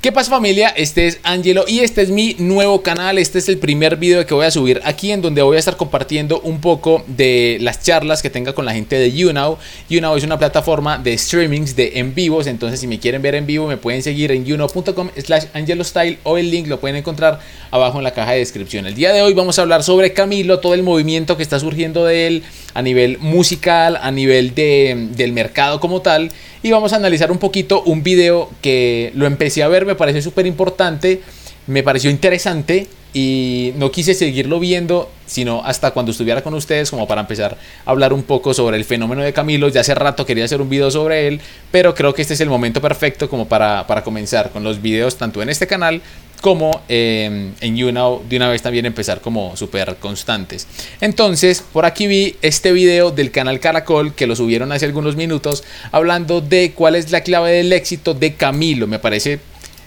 ¿Qué pasa familia? Este es Angelo y este es mi nuevo canal. Este es el primer video que voy a subir aquí en donde voy a estar compartiendo un poco de las charlas que tenga con la gente de YouNow. YouNow es una plataforma de streamings de en vivos, entonces si me quieren ver en vivo me pueden seguir en younow.com slash angelostyle o el link lo pueden encontrar abajo en la caja de descripción. El día de hoy vamos a hablar sobre Camilo, todo el movimiento que está surgiendo de él a nivel musical, a nivel de, del mercado como tal y vamos a analizar un poquito un video que lo empecé a ver, me pareció súper importante, me pareció interesante y no quise seguirlo viendo, sino hasta cuando estuviera con ustedes, como para empezar a hablar un poco sobre el fenómeno de Camilo. Ya hace rato quería hacer un video sobre él, pero creo que este es el momento perfecto como para, para comenzar con los videos tanto en este canal como em, en YouNow de una vez también empezar como súper constantes. Entonces, por aquí vi este video del canal Caracol que lo subieron hace algunos minutos hablando de cuál es la clave del éxito de Camilo. Me parece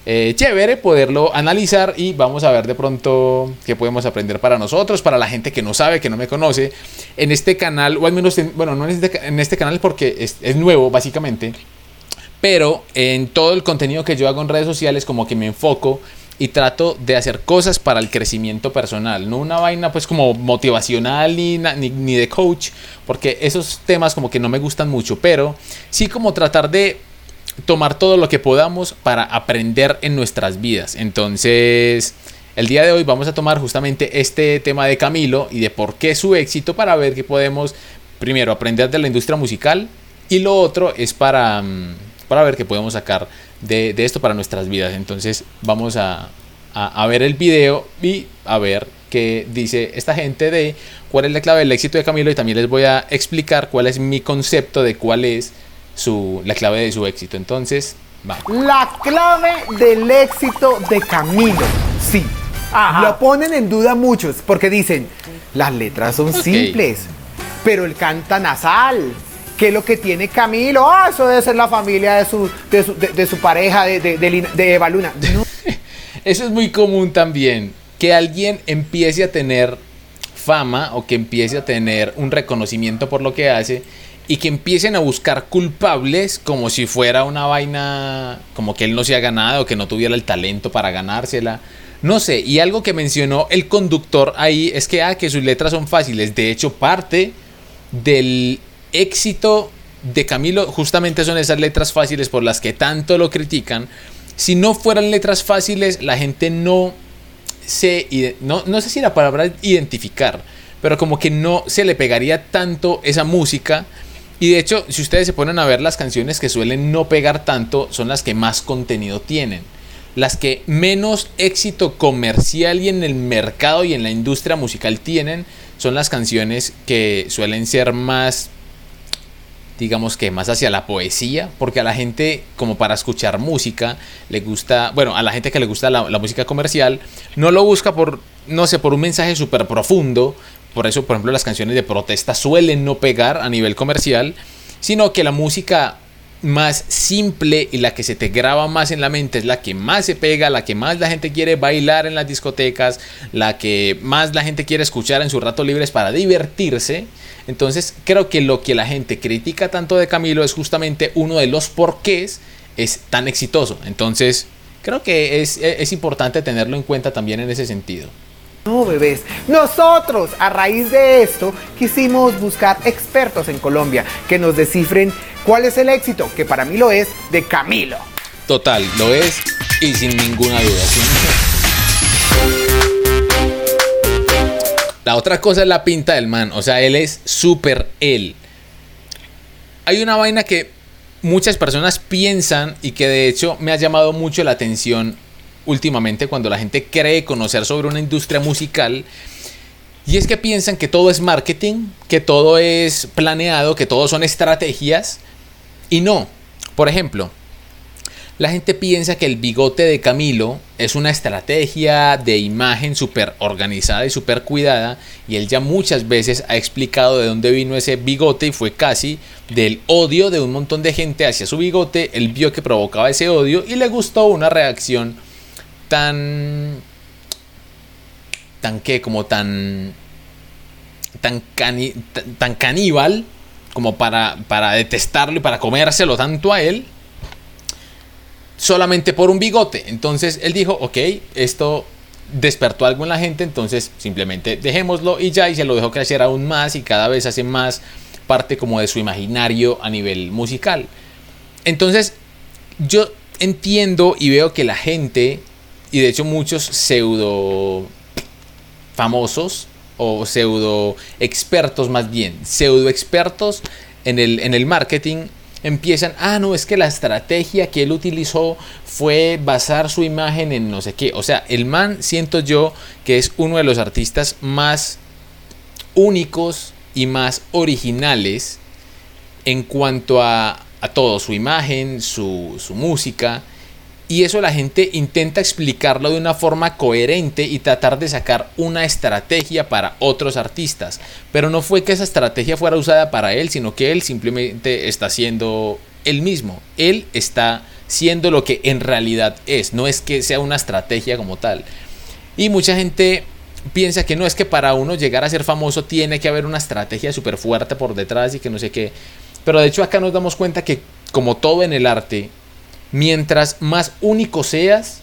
eh, chévere poderlo analizar y vamos a ver de pronto qué podemos aprender para nosotros, para la gente que no sabe, que no me conoce. En este canal, o al menos, bueno, no en este, este canal porque es, nuevo básicamente, pero en todo el contenido que yo hago en redes sociales como que me enfoco y trato de hacer cosas para el crecimiento personal, no una vaina pues como motivacional ni, ni, de coach, porque esos temas como que no me gustan mucho, pero sí como tratar de tomar todo lo que podamos para aprender en nuestras vidas. Entonces, el día de hoy vamos a tomar justamente este tema de Camilo y de por qué su éxito para ver qué podemos, primero, aprender de la industria musical y lo otro es para, mm, para ver qué podemos sacar de, esto para nuestras vidas. Entonces vamos a, ver el video y a ver qué dice esta gente de cuál es la clave del éxito de Camilo y también les voy a explicar cuál es mi concepto de cuál es su, la clave de su éxito. Entonces, vamos. La clave del éxito de Camilo, sí. Lo ponen en duda muchos porque dicen, las letras son simples, pero él canta nasal ¿Qué es lo que tiene Camilo? Ah, eso debe ser la familia de su, de su, pareja, de, de, Eva Luna. eso es muy común también. Que alguien empiece a tener fama o que empiece a tener un reconocimiento por lo que hace y que empiecen a buscar culpables como si fuera una vaina como que él no se ha ganado, que no tuviera el talento para ganársela. No sé, y algo que mencionó el conductor ahí es que, ah, que sus letras son fáciles. De hecho, parte del éxito de Camilo justamente son esas letras fáciles por las que tanto lo critican. Si no fueran letras fáciles, la gente no se... No, no sé si la palabra identificar, pero como que no se le pegaría tanto esa música. Y de hecho, si ustedes se ponen a ver las canciones que suelen no pegar tanto, son las que más contenido tienen. Las que menos éxito comercial y en el mercado y en la industria musical tienen, son las canciones que suelen ser más digamos que más hacia la poesía, porque a la gente, como para escuchar música, le gusta, bueno, a la gente que le gusta la, música comercial, no lo busca por, no sé, por un mensaje súper profundo, por eso, por ejemplo, las canciones de protesta suelen no pegar a nivel comercial, sino que la música más simple y la que se te graba más en la mente es la que más se pega, la que más la gente quiere bailar en las discotecas, la que más la gente quiere escuchar en sus ratos libres para divertirse. Entonces creo que lo que la gente critica tanto de Camilo es justamente uno de los porqués es tan exitoso. Entonces creo que es, es importante tenerlo en cuenta también en ese sentido. No, bebés. Nosotros, a raíz de esto, quisimos buscar expertos en Colombia que nos descifren cuál es el éxito, que para mí lo es, de Camilo. Total, lo es y sin ninguna duda. La otra cosa es la pinta del man, o sea, él es súper él. Hay una vaina que muchas personas piensan y que de hecho me ha llamado mucho la atención últimamente cuando la gente cree conocer sobre una industria musical. Y es que piensan que todo es marketing, que todo es planeado, que todo son estrategias. Y no. Por ejemplo, la gente piensa que el bigote de Camilo es una estrategia de imagen súper organizada y súper cuidada. Y él ya muchas veces ha explicado de dónde vino ese bigote y fue casi del odio de un montón de gente hacia su bigote. Él vio que provocaba ese odio y le gustó una reacción tan... tan que como tan... tan, tan, caníbal como para, para detestarlo y para comérselo tanto a él. solamente por un bigote. Entonces él dijo, ok, esto despertó algo en la gente, entonces simplemente dejémoslo y ya, y se lo dejó crecer aún más y cada vez hace más parte como de su imaginario a nivel musical. Entonces, yo entiendo y veo que la gente, y de hecho muchos pseudo famosos, o pseudo expertos más bien, pseudo expertos en el, en el marketing, empiezan, ah, no, es que la estrategia que él utilizó fue basar su imagen en no sé qué. O sea, el man siento yo que es uno de los artistas más únicos y más originales en cuanto a, a todo, su imagen, su, su música. Y eso la gente intenta explicarlo de una forma coherente y tratar de sacar una estrategia para otros artistas. Pero no fue que esa estrategia fuera usada para él, sino que él simplemente está siendo él mismo. Él está siendo lo que en realidad es. No es que sea una estrategia como tal. Y mucha gente piensa que no es que para uno llegar a ser famoso tiene que haber una estrategia súper fuerte por detrás y que no sé qué. Pero de hecho acá nos damos cuenta que como todo en el arte, mientras más único seas,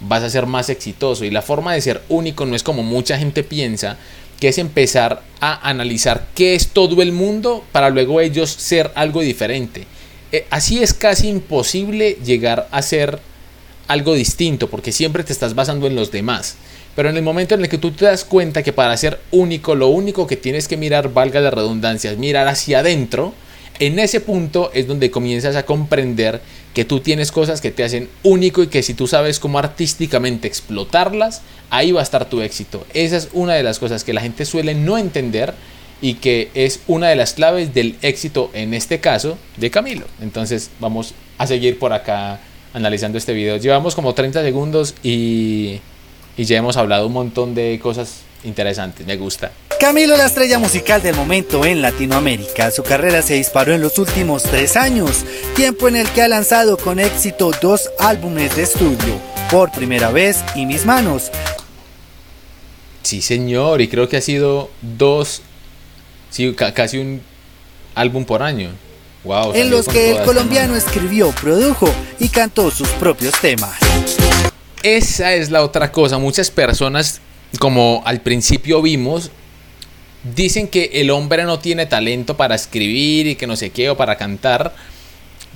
vas a ser más exitoso. Y la forma de ser único no es como mucha gente piensa, que es empezar a analizar qué es todo el mundo para luego ellos ser algo diferente. Eh, así es casi imposible llegar a ser algo distinto, porque siempre te estás basando en los demás. Pero en el momento en el que tú te das cuenta que para ser único, lo único que tienes que mirar, valga la redundancia, es mirar hacia adentro, en ese punto es donde comienzas a comprender que tú tienes cosas que te hacen único y que si tú sabes cómo artísticamente explotarlas, ahí va a estar tu éxito. Esa es una de las cosas que la gente suele no entender y que es una de las claves del éxito en este caso de Camilo. Entonces vamos a seguir por acá analizando este video. Llevamos como 30 segundos y, y ya hemos hablado un montón de cosas interesantes. Me gusta. Camilo, la estrella musical del momento en Latinoamérica. Su carrera se disparó en los últimos tres años, tiempo en el que ha lanzado con éxito dos álbumes de estudio, Por Primera Vez y Mis Manos. Sí, señor, y creo que ha sido dos, sí, casi un álbum por año. Wow, en los que el colombiano escribió, produjo y cantó sus propios temas. Esa es la otra cosa. Muchas personas, como al principio vimos, dicen que el hombre no tiene talento para escribir y que no sé qué o para cantar,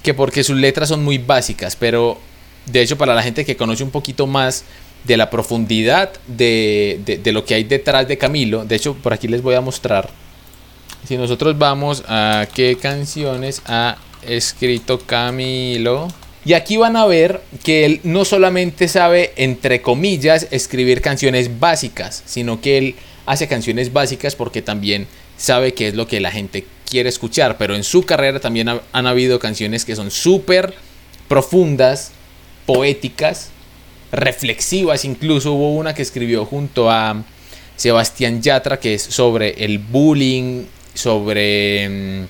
que porque sus letras son muy básicas, pero de hecho para la gente que conoce un poquito más de la profundidad de, de, lo que hay detrás de Camilo, de hecho por aquí les voy a mostrar, si nosotros vamos a qué canciones ha escrito Camilo, y aquí van a ver que él no solamente sabe, entre comillas, escribir canciones básicas, sino que él hace canciones básicas porque también sabe qué es lo que la gente quiere escuchar, pero en su carrera también han habido canciones que son súper profundas, poéticas, reflexivas, incluso hubo una que escribió junto a Sebastián Yatra que es sobre el bullying, sobre... Mm,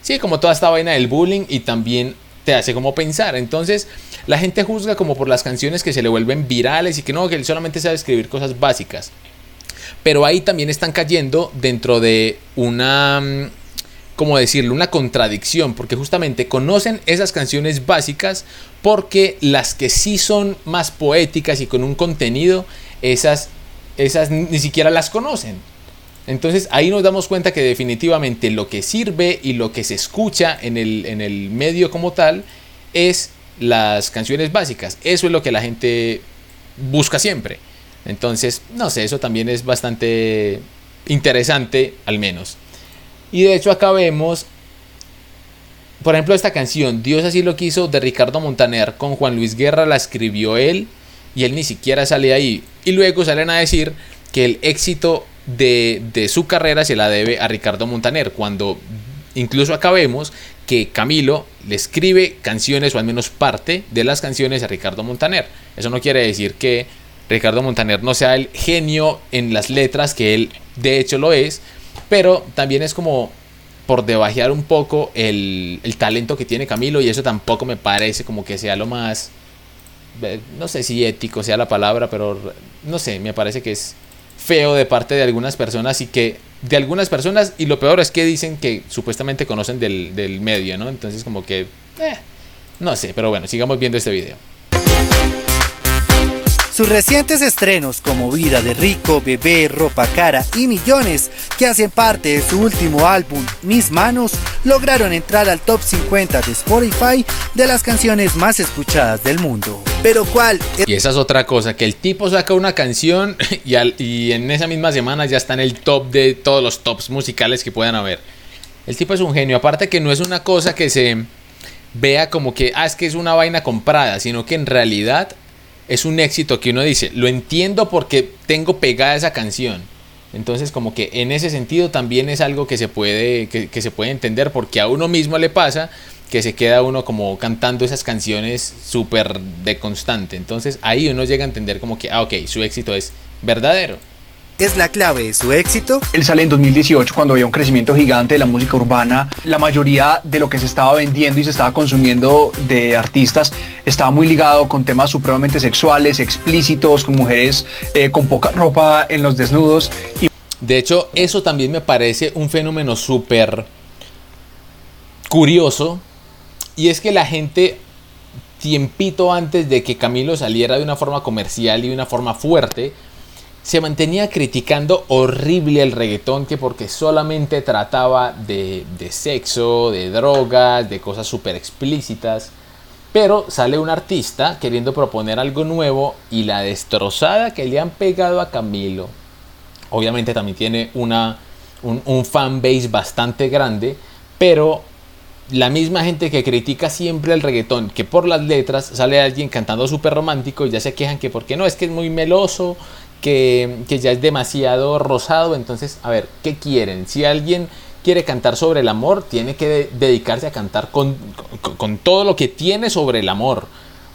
sí, como toda esta vaina del bullying y también te hace como pensar. Entonces, la gente juzga como por las canciones que se le vuelven virales y que no, que él solamente sabe escribir cosas básicas. Pero ahí también están cayendo dentro de una, mm, ¿cómo decirlo? Una contradicción, porque justamente conocen esas canciones básicas porque las que sí son más poéticas y con un contenido, esas, esas ni siquiera las conocen. Entonces ahí nos damos cuenta que definitivamente lo que sirve y lo que se escucha en el, en el medio como tal es las canciones básicas. Eso es lo que la gente busca siempre. Entonces, no sé, eso también es bastante interesante, al menos. Y de hecho acá vemos, por ejemplo, esta canción, Dios así lo quiso, de Ricardo Montaner, con Juan Luis Guerra la escribió él y él ni siquiera sale ahí. Y luego salen a decir que el éxito de, de su carrera se la debe a Ricardo Montaner, cuando incluso acá vemos que Camilo le escribe canciones o al menos parte de las canciones a Ricardo Montaner. Eso no quiere decir que Ricardo Montaner no sea el genio en las letras, que él de hecho lo es, pero también es como por debajear un poco el, talento que tiene Camilo y eso tampoco me parece como que sea lo más, eh, no sé si ético sea la palabra, pero no sé, me parece que es feo de parte de algunas personas y que de algunas personas y lo peor es que dicen que supuestamente conocen del, del medio, ¿no? Entonces como que, eh, no sé, pero bueno, sigamos viendo este video. Sus recientes estrenos como Vida de Rico, Bebé, Ropa Cara y Millones, que hacen parte de su último álbum Mis Manos, lograron entrar al top 50 de Spotify de las canciones más escuchadas del mundo. Pero ¿cuál? Y esa es otra cosa, que el tipo saca una canción y, y en esa misma semana ya está en el top de todos los tops musicales que puedan haber. El tipo es un genio, aparte que no es una cosa que se vea como que, ah, es que es una vaina comprada, sino que en realidad es un éxito que uno dice, lo entiendo porque tengo pegada esa canción. Entonces como que en ese sentido también es algo que se puede, que, se puede entender porque a uno mismo le pasa que se queda uno como cantando esas canciones súper de constante. Entonces ahí uno llega a entender como que, ah, ok, su éxito es verdadero es la clave de su éxito? Él sale en 2018 cuando había un crecimiento gigante de la música urbana. La mayoría de lo que se estaba vendiendo y se estaba consumiendo de artistas estaba muy ligado con temas supremamente sexuales, explícitos, con mujeres eh, con poca ropa en los desnudos. Y... De hecho, eso también me parece un fenómeno súper curioso. Y es que la gente tiempito antes de que Camilo saliera de una forma comercial y de una forma fuerte, se mantenía criticando horrible el reggaetón que porque solamente trataba de, sexo, de drogas, de cosas súper explícitas. Pero sale un artista queriendo proponer algo nuevo y la destrozada que le han pegado a Camilo, obviamente también tiene una, un, un fan base bastante grande, pero la misma gente que critica siempre el reggaetón, que por las letras sale alguien cantando súper romántico y ya se quejan que porque no, es que es muy meloso, que, ya es demasiado rosado. Entonces, a ver, ¿qué quieren? Si alguien quiere cantar sobre el amor, tiene que dedicarse a cantar con, todo lo que tiene sobre el amor.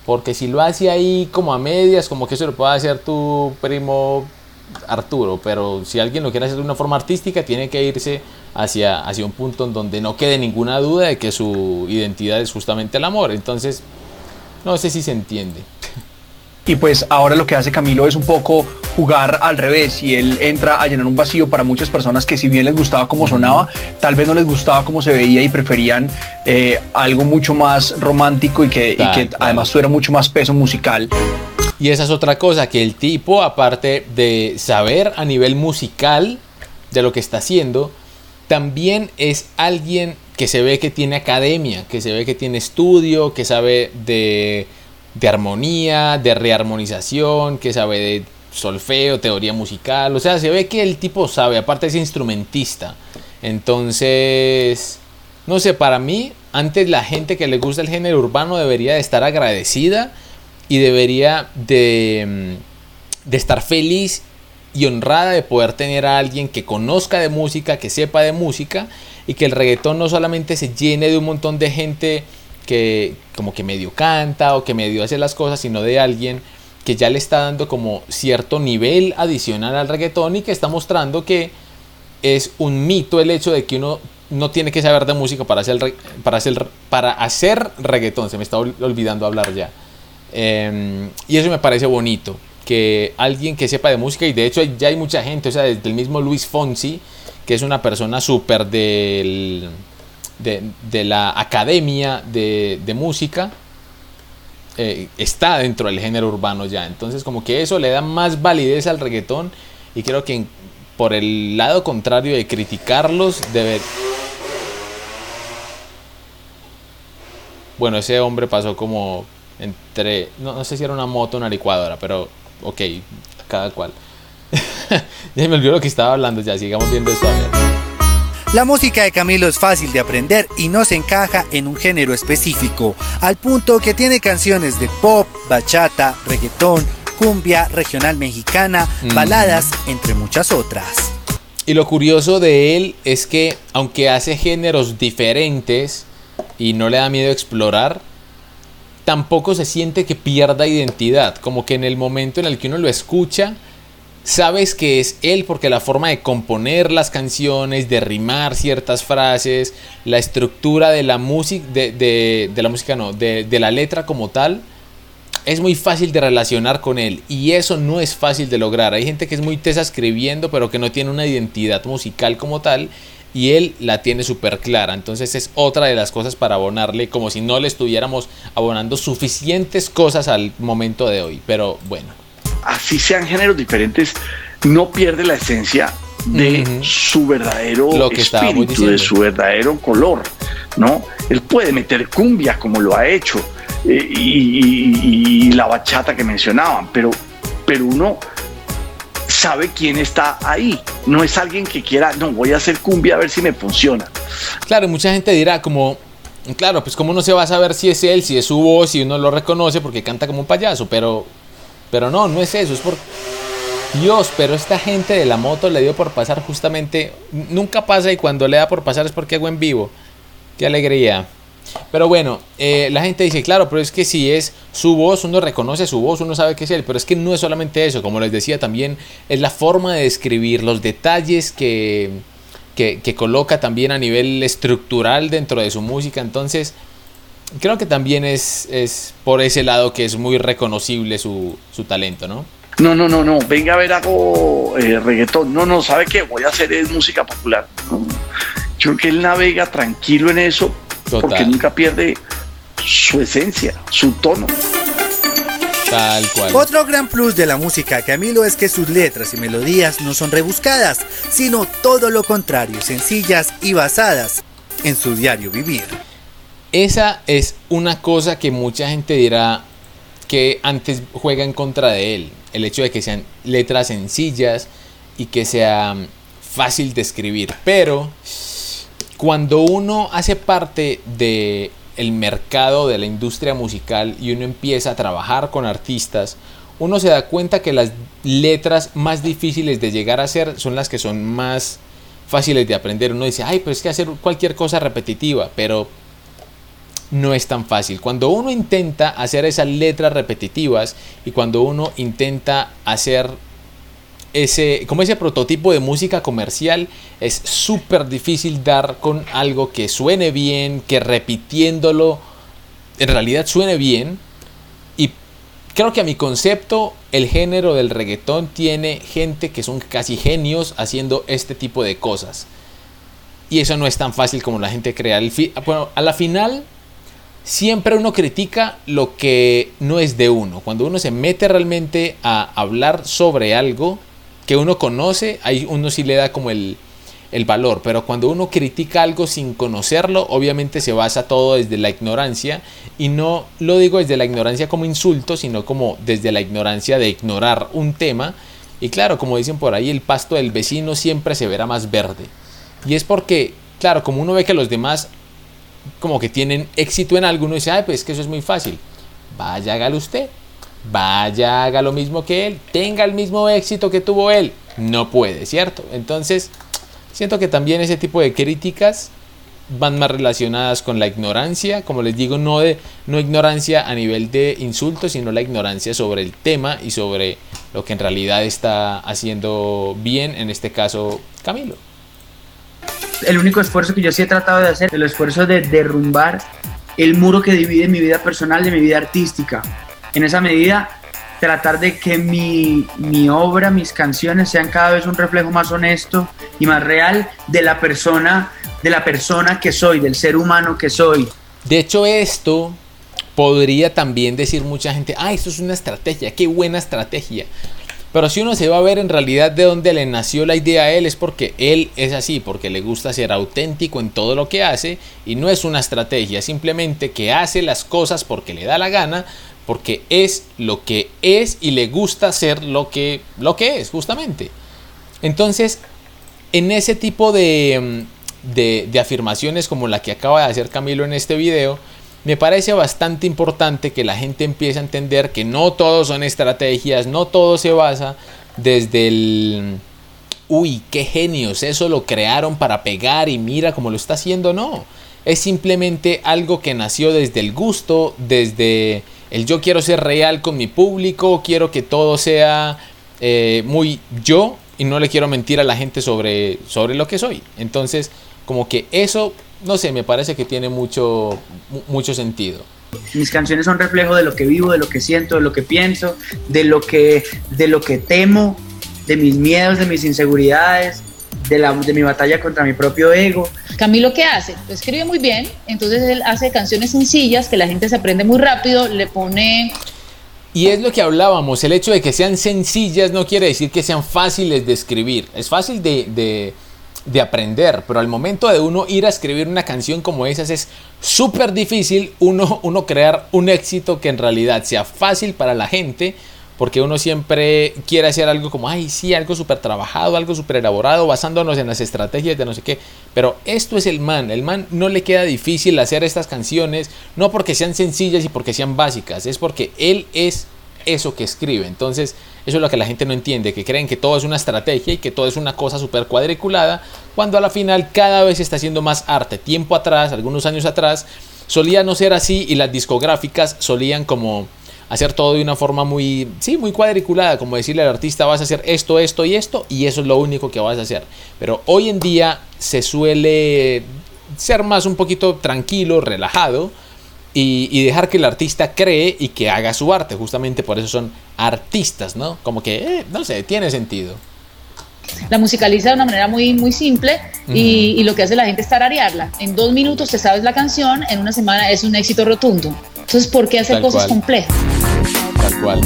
Porque si lo hace ahí como a medias, como que eso lo puede hacer tu primo Arturo. Pero si alguien lo quiere hacer de una forma artística, tiene que irse hacia, hacia un punto en donde no quede ninguna duda de que su identidad es justamente el amor. Entonces, no sé si se entiende. Y pues ahora lo que hace Camilo es un poco jugar al revés y él entra a llenar un vacío para muchas personas que si bien les gustaba cómo sonaba, tal vez no les gustaba cómo se veía y preferían eh, algo mucho más romántico y que, además tuviera mucho más peso musical. Y esa es otra cosa, que el tipo, aparte de saber a nivel musical de lo que está haciendo, también es alguien que se ve que tiene academia, que se ve que tiene estudio, que sabe de de armonía, de rearmonización, que sabe de solfeo, teoría musical, o sea, se ve que el tipo sabe, aparte es instrumentista. Entonces, no sé, para mí, antes la gente que le gusta el género urbano debería de estar agradecida y debería de, mm, de estar feliz y honrada de poder tener a alguien que conozca de música, que sepa de música y que el reggaetón no solamente se llene de un montón de gente que como que medio canta o que medio hace las cosas, sino de alguien que ya le está dando como cierto nivel adicional al reggaetón y que está mostrando que es un mito el hecho de que uno no tiene que saber de música para hacer, para hacer, para hacer reggaetón. Se me está olvidando hablar ya. Em, y eso me parece bonito. Que alguien que sepa de música, y de hecho ya hay mucha gente, o sea, desde el mismo Luis Fonsi, que es una persona súper del de, la academia de, música eh, está dentro del género urbano ya. Entonces como que eso le da más validez al reggaetón y creo que por el lado contrario de criticarlos debe... Bueno, ese hombre pasó como entre... No, no sé si era una moto o una licuadora, pero ok, cada cual. ya me olvidó lo que estaba hablando, ya sigamos viendo esto a ver. La música de Camilo es fácil de aprender y no se encaja en un género específico, al punto que tiene canciones de pop, bachata, reggaetón, cumbia, regional mexicana, mm. baladas, entre muchas otras. Y lo curioso de él es que aunque hace géneros diferentes y no le da miedo explorar, tampoco se siente que pierda identidad, como que en el momento en el que uno lo escucha, sabes que es él porque la forma de componer las canciones, de rimar ciertas frases, la estructura de la música, de, la música no, de, la letra como tal, es muy fácil de relacionar con él y eso no es fácil de lograr. Hay gente que es muy tesa escribiendo pero que no tiene una identidad musical como tal y él la tiene súper clara. Entonces es otra de las cosas para abonarle como si no le estuviéramos abonando suficientes cosas al momento de hoy. Pero bueno. Así sean géneros diferentes, no pierde la esencia de su verdadero espíritu, de su verdadero color, ¿no? Él puede meter cumbia como lo ha hecho eh, y, la bachata que mencionaban, pero, pero uno sabe quién está ahí. No es alguien que quiera, no, voy a hacer cumbia a ver si me funciona. Claro, mucha gente dirá como, claro, pues como uno se va a saber si es él, si es su voz, si uno lo reconoce porque canta como un payaso, pero, pero no, no es eso, es por Dios, pero esta gente de la moto le dio por pasar justamente, nunca pasa y cuando le da por pasar es porque hago en vivo. Qué alegría. Pero bueno, eh, la gente dice, claro, pero es que si es su voz, uno reconoce su voz, uno sabe que es él, pero es que no es solamente eso, como les decía también, es la forma de describir, los detalles que, que, coloca también a nivel estructural dentro de su música, entonces creo que también es, es por ese lado que es muy reconocible su, su talento, ¿no? No, no, no, no, venga a ver algo eh, reggaetón. No, no, ¿sabe qué? Voy a hacer es música popular. Yo creo que él navega tranquilo en eso porque nunca pierde su esencia, su tono. Tal cual. Otro gran plus de la música Camilo es que sus letras y melodías no son rebuscadas, sino todo lo contrario, sencillas y basadas en su diario vivir. Esa es una cosa que mucha gente dirá que antes juega en contra de él el hecho de que sean letras sencillas y que sea fácil de escribir. Pero cuando uno hace parte de el mercado de la industria musical y uno empieza a trabajar con artistas, uno se da cuenta que las letras más difíciles de llegar a ser son las que son más fáciles de aprender. Uno dice, ay, pues es que hacer cualquier cosa repetitiva, pero no es tan fácil. Cuando uno intenta hacer esas letras repetitivas y cuando uno intenta hacer ese, como ese prototipo de música comercial, es súper difícil dar con algo que suene bien, que repitiéndolo en realidad suene bien. Y creo que a mi concepto, el género del reggaetón tiene gente que son casi genios haciendo este tipo de cosas. Y eso no es tan fácil como la gente crea. Bueno, a la final siempre uno critica lo que no es de uno. Cuando uno se mete realmente a hablar sobre algo que uno conoce, ahí uno sí le da como el, el valor. Pero cuando uno critica algo sin conocerlo, obviamente se basa todo desde la ignorancia. Y no lo digo desde la ignorancia como insulto, sino como desde la ignorancia de ignorar un tema. Y claro, como dicen por ahí, el pasto del vecino siempre se verá más verde. Y es porque, claro, como uno ve que los demás como que tienen éxito en algo, uno dice, ay, pues que eso es muy fácil. Vaya, hágalo usted. Vaya, haga lo mismo que él. Tenga el mismo éxito que tuvo él. No puede, ¿cierto? Entonces, siento que también ese tipo de críticas van más relacionadas con la ignorancia, como les digo, no de no ignorancia a nivel de insulto, sino la ignorancia sobre el tema y sobre lo que en realidad está haciendo bien, en este caso Camilo el único esfuerzo que yo sí he tratado de hacer, el esfuerzo de derrumbar el muro que divide mi vida personal de mi vida artística. En esa medida, tratar de que mi, mi obra, mis canciones sean cada vez un reflejo más honesto y más real de la persona, de la persona que soy, del ser humano que soy. De hecho, esto podría también decir mucha gente, ah, esto es una estrategia, qué buena estrategia. Pero si uno se va a ver en realidad de dónde le nació la idea a él es porque él es así, porque le gusta ser auténtico en todo lo que hace y no es una estrategia, simplemente que hace las cosas porque le da la gana, porque es lo que es y le gusta ser lo que, lo que es, justamente. Entonces, en ese tipo de, de, de afirmaciones como la que acaba de hacer Camilo en este video, me parece bastante importante que la gente empiece a entender que no todo son estrategias, no todo se basa desde el... Uy, qué genios, eso lo crearon para pegar y mira cómo lo está haciendo, no. Es simplemente algo que nació desde el gusto, desde el yo quiero ser real con mi público, quiero que todo sea eh, muy yo y no le quiero mentir a la gente sobre, sobre lo que soy. Entonces, como que eso no sé, me parece que tiene mucho, mucho sentido. Mis canciones son reflejo de lo que vivo, de lo que siento, de lo que pienso, de lo que, de lo que temo, de mis miedos, de mis inseguridades, de, la, de mi batalla contra mi propio ego. Camilo, ¿qué hace? Escribe muy bien, entonces él hace canciones sencillas que la gente se aprende muy rápido, le pone Y es lo que hablábamos, el hecho de que sean sencillas no quiere decir que sean fáciles de escribir. Es fácil de, de, aprender, pero al momento de uno ir a escribir una canción como esas es súper difícil uno, uno crear un éxito que en realidad sea fácil para la gente porque uno siempre quiere hacer algo como, ay, sí, algo súper trabajado, algo súper elaborado, basándonos en las estrategias de no sé qué. Pero esto es el man, el man no le queda difícil hacer estas canciones, no porque sean sencillas y porque sean básicas, es porque él es eso que escribe. Entonces, eso es lo que la gente no entiende, que creen que todo es una estrategia y que todo es una cosa súper cuadriculada, cuando a la final cada vez está haciendo más arte. Tiempo atrás, algunos años atrás, solía no ser así y las discográficas solían como hacer todo de una forma muy, sí, muy cuadriculada, como decirle al artista vas a hacer esto, esto y esto, y eso es lo único que vas a hacer. Pero hoy en día se suele ser más un poquito tranquilo, relajado, y, dejar que el artista cree y que haga su arte. Justamente por eso son artistas, ¿no? Como que, eh, no sé, tiene sentido. La musicaliza de una manera muy, muy simple y, y, lo que hace la gente es tararearla. En dos minutos te sabes la canción, en una semana es un éxito rotundo. Entonces, ¿por qué hacer cosas complejas? Tal cual.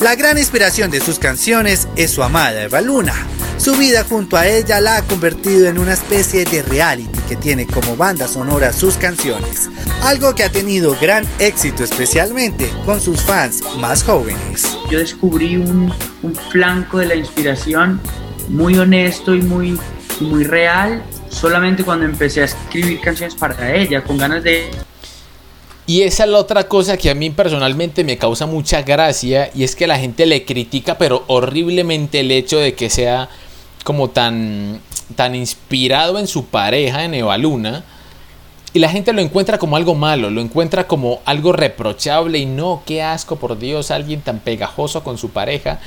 La gran inspiración de sus canciones es su amada Eva Luna. Su vida junto a ella la ha convertido en una especie de reality que tiene como banda sonora sus canciones, algo que ha tenido gran éxito especialmente con sus fans más jóvenes. Yo descubrí un, flanco de la inspiración muy honesto y muy, muy real solamente cuando empecé a escribir canciones para ella, con ganas de y esa es la otra cosa que a mí personalmente me causa mucha gracia y es que la gente le critica pero horriblemente el hecho de que sea como tan, tan inspirado en su pareja, en Eva Luna. Y la gente lo encuentra como algo malo, lo encuentra como algo reprochable y no, qué asco, por Dios, alguien tan pegajoso con su pareja.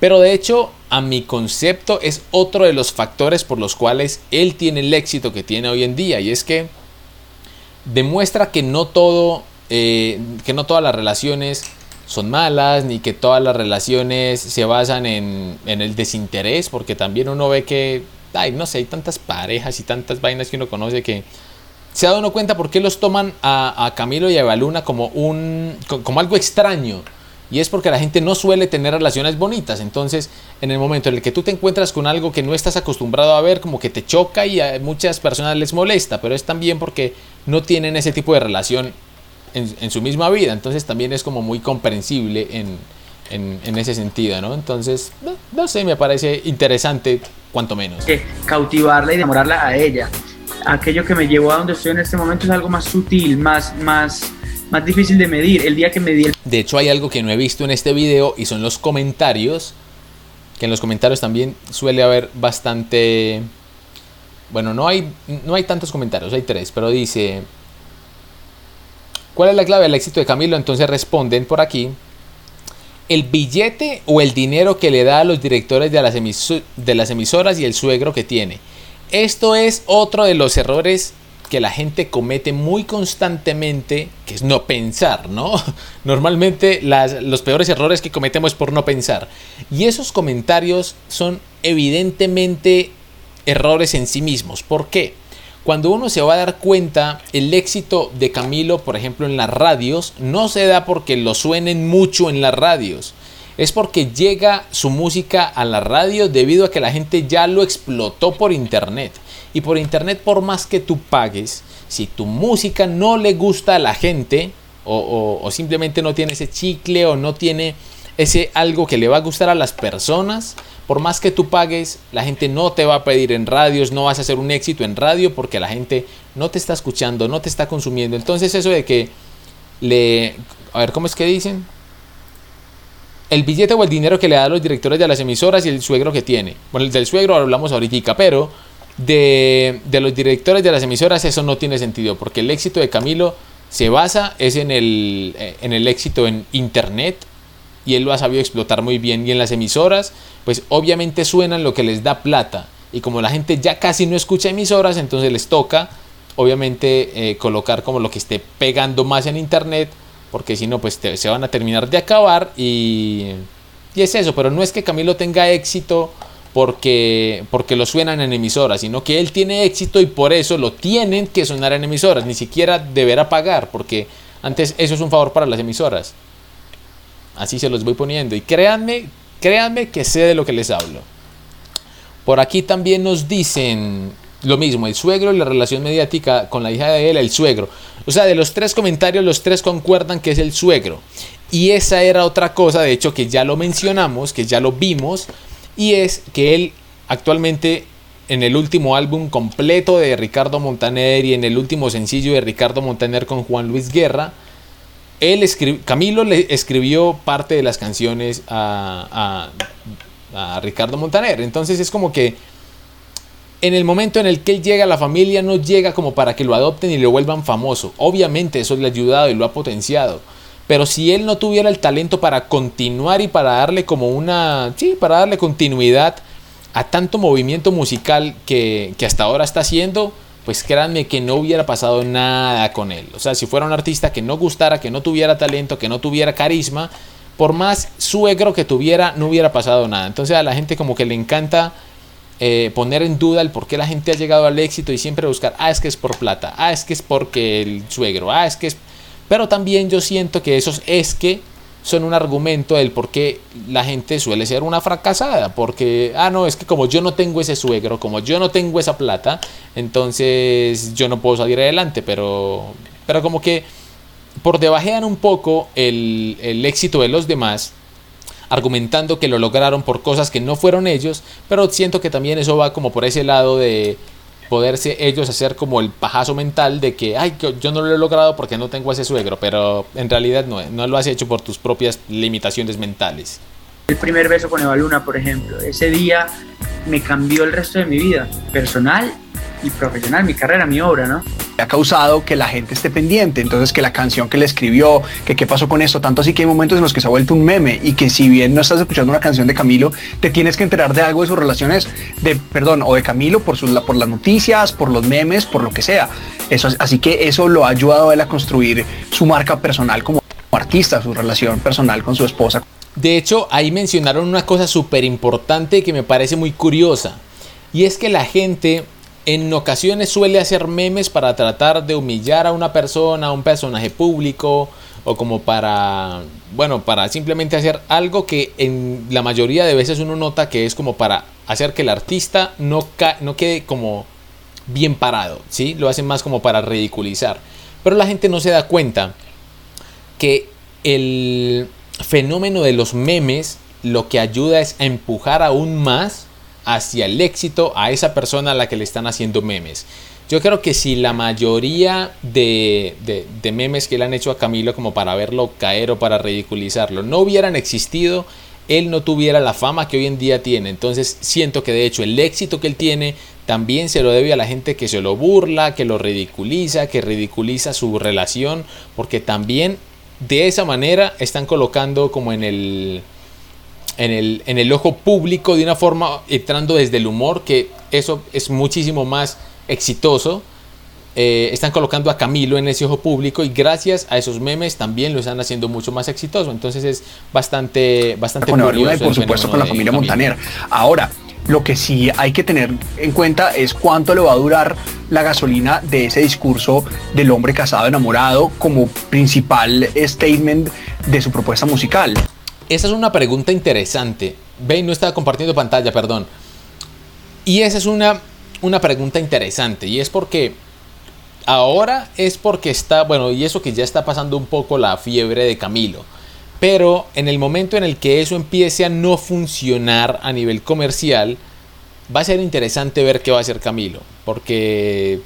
Pero de hecho, a mi concepto es otro de los factores por los cuales él tiene el éxito que tiene hoy en día. Y es que demuestra que no todo, eh, que no todas las relaciones son malas, ni que todas las relaciones se basan en, el desinterés, porque también uno ve que, ay, no sé, hay tantas parejas y tantas vainas que uno conoce que se ha dado uno cuenta por qué los toman a, Camilo y a Evaluna como, un, como algo extraño. Y es porque la gente no suele tener relaciones bonitas. Entonces, en el momento en el que tú te encuentras con algo que no estás acostumbrado a ver, como que te choca y a muchas personas les molesta. Pero es también porque no tienen ese tipo de relación en, su misma vida. Entonces también es como muy comprensible en, ese sentido, ¿no? Entonces, no, sé, me parece interesante, cuanto menos. Que cautivarla y enamorarla a ella. Aquello que me llevó a donde estoy en este momento es algo más sutil, más, más, más difícil de medir. El día que me di De hecho, hay algo que no he visto en este video y son los comentarios. Que en los comentarios también suele haber bastante bueno, no hay, no hay tantos comentarios, hay tres, pero dice, ¿cuál es la clave del éxito de Camilo? Entonces responden por aquí, el billete o el dinero que le da a los directores de las, de las emisoras y el suegro que tiene. Esto es otro de los errores que la gente comete muy constantemente, que es no pensar, ¿no? Normalmente los peores errores que cometemos es por no pensar. Y esos comentarios son evidentemente errores en sí mismos. ¿Por qué? Cuando uno se va a dar cuenta, el éxito de Camilo, por ejemplo, en las radios, no se da porque lo suenen mucho en las radios. Es porque llega su música a la radio debido a que la gente ya lo explotó por internet. Y por internet, por más que tú pagues, si tu música no le gusta a la gente, o, o simplemente no tiene ese chicle, o no tiene ese algo que le va a gustar a las personas, por más que tú pagues, la gente no te va a pedir en radios, no vas a hacer un éxito en radio porque la gente no te está escuchando, no te está consumiendo. Entonces eso de que le... A ver, ¿cómo es que dicen? El billete o el dinero que le da a los directores de las emisoras y el suegro que tiene. Bueno, el del suegro hablamos ahorita, pero de, de los directores de las emisoras eso no tiene sentido porque el éxito de Camilo se basa es en el, en el éxito en internet y él lo ha sabido explotar muy bien. Y en las emisoras, pues obviamente suenan lo que les da plata. Y como la gente ya casi no escucha emisoras, entonces les toca, obviamente, eh, colocar como lo que esté pegando más en internet, porque si no, pues se van a terminar de acabar. Y, y es eso, pero no es que Camilo tenga éxito porque, porque lo suenan en emisoras, sino que él tiene éxito y por eso lo tienen que sonar en emisoras, ni siquiera deberá pagar, porque antes eso es un favor para las emisoras. Así se los voy poniendo. Y créanme, créanme que sé de lo que les hablo. Por aquí también nos dicen lo mismo, el suegro y la relación mediática con la hija de él, el suegro. O sea, de los tres comentarios, los tres concuerdan que es el suegro. Y esa era otra cosa, de hecho, que ya lo mencionamos, que ya lo vimos, y es que él actualmente en el último álbum completo de Ricardo Montaner y en el último sencillo de Ricardo Montaner con Juan Luis Guerra, él Camilo le escribió parte de las canciones a, a, a Ricardo Montaner. Entonces es como que en el momento en el que él llega a la familia no llega como para que lo adopten y lo vuelvan famoso. Obviamente eso le ha ayudado y lo ha potenciado. Pero si él no tuviera el talento para continuar y para darle como una... Sí, para darle continuidad a tanto movimiento musical que, que hasta ahora está haciendo, pues créanme que no hubiera pasado nada con él. O sea, si fuera un artista que no gustara, que no tuviera talento, que no tuviera carisma, por más suegro que tuviera, no hubiera pasado nada. Entonces a la gente como que le encanta eh, poner en duda el por qué la gente ha llegado al éxito y siempre buscar, ah, es que es por plata, ah, es que es porque el suegro, ah, es que es... Pero también yo siento que esos es que son un argumento del por qué la gente suele ser una fracasada, porque, ah, no, es que como yo no tengo ese suegro, como yo no tengo esa plata, entonces yo no puedo salir adelante, pero, pero como que por debajean un poco el, el éxito de los demás argumentando que lo lograron por cosas que no fueron ellos, pero siento que también eso va como por ese lado de poderse ellos hacer como el pajazo mental de que, ay, yo no lo he logrado porque no tengo ese suegro, pero en realidad no, no lo has hecho por tus propias limitaciones mentales. El primer beso con Eva Luna, por ejemplo, ese día me cambió el resto de mi vida, personal y profesional, mi carrera, mi obra, ¿no? Ha causado que la gente esté pendiente, entonces que la canción que le escribió, que qué pasó con esto, tanto así que hay momentos en los que se ha vuelto un meme y que si bien no estás escuchando una canción de Camilo, te tienes que enterar de algo de sus relaciones, de, perdón, o de Camilo por, sus, por las noticias, por los memes, por lo que sea. Eso, así que eso lo ha ayudado a él a construir su marca personal como artista, su relación personal con su esposa. De hecho, ahí mencionaron una cosa súper importante que me parece muy curiosa. Y es que la gente en ocasiones suele hacer memes para tratar de humillar a una persona, a un personaje público, o como para, bueno, para simplemente hacer algo que en la mayoría de veces uno nota que es como para hacer que el artista no, no quede como bien parado, ¿sí? Lo hacen más como para ridiculizar. Pero la gente no se da cuenta que el fenómeno de los memes lo que ayuda es a empujar aún más hacia el éxito a esa persona a la que le están haciendo memes. Yo creo que si la mayoría de, de, memes que le han hecho a Camilo como para verlo caer o para ridiculizarlo no hubieran existido, él no tuviera la fama que hoy en día tiene. Entonces siento que de hecho el éxito que él tiene también se lo debe a la gente que se lo burla, que lo ridiculiza, que ridiculiza su relación, porque también de esa manera están colocando como en el en el, en el ojo público de una forma entrando desde el humor, que eso es muchísimo más exitoso. Eh, están colocando a Camilo en ese ojo público y gracias a esos memes también lo están haciendo mucho más exitoso. Entonces es bastante, bastante con curioso. Y por supuesto con la familia Montaner. Ahora, lo que sí hay que tener en cuenta es cuánto le va a durar la gasolina de ese discurso del hombre casado enamorado como principal statement de su propuesta musical. Esa es una pregunta interesante. Ve, no estaba compartiendo pantalla, perdón. Y esa es una, una pregunta interesante. Y es porque ahora es porque está, bueno, y eso que ya está pasando un poco la fiebre de Camilo. Pero en el momento en el que eso empiece a no funcionar a nivel comercial, va a ser interesante ver qué va a hacer Camilo. Porque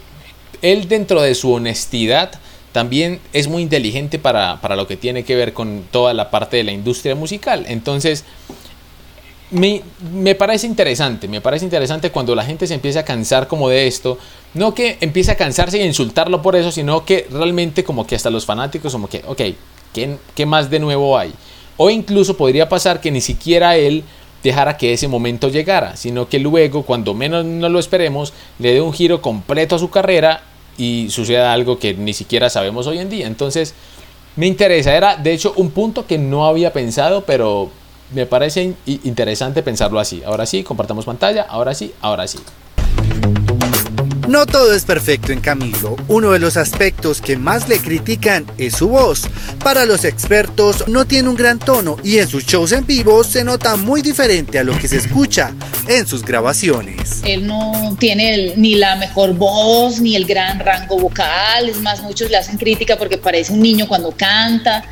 él dentro de su honestidad también es muy inteligente para, lo que tiene que ver con toda la parte de la industria musical. Entonces, me, me, parece interesante, me parece interesante cuando la gente se empieza a cansar como de esto, no que empiece a cansarse y insultarlo por eso, sino que realmente como que hasta los fanáticos como que, ok, ¿qué, qué más de nuevo hay? O incluso podría pasar que ni siquiera él dejara que ese momento llegara, sino que luego, cuando menos no lo esperemos, le dé un giro completo a su carrera y suceda algo que ni siquiera sabemos hoy en día. Entonces, me interesa, era de hecho un punto que no había pensado, pero me parece interesante pensarlo así. Ahora sí, compartamos pantalla, ahora sí, ahora sí. No todo es perfecto en Camilo. Uno de los aspectos que más le critican es su voz. Para los expertos no tiene un gran tono y en sus shows en vivo se nota muy diferente a lo que se escucha en sus grabaciones. Él no tiene ni la mejor voz ni el gran rango vocal. Es más, muchos le hacen crítica porque parece un niño cuando canta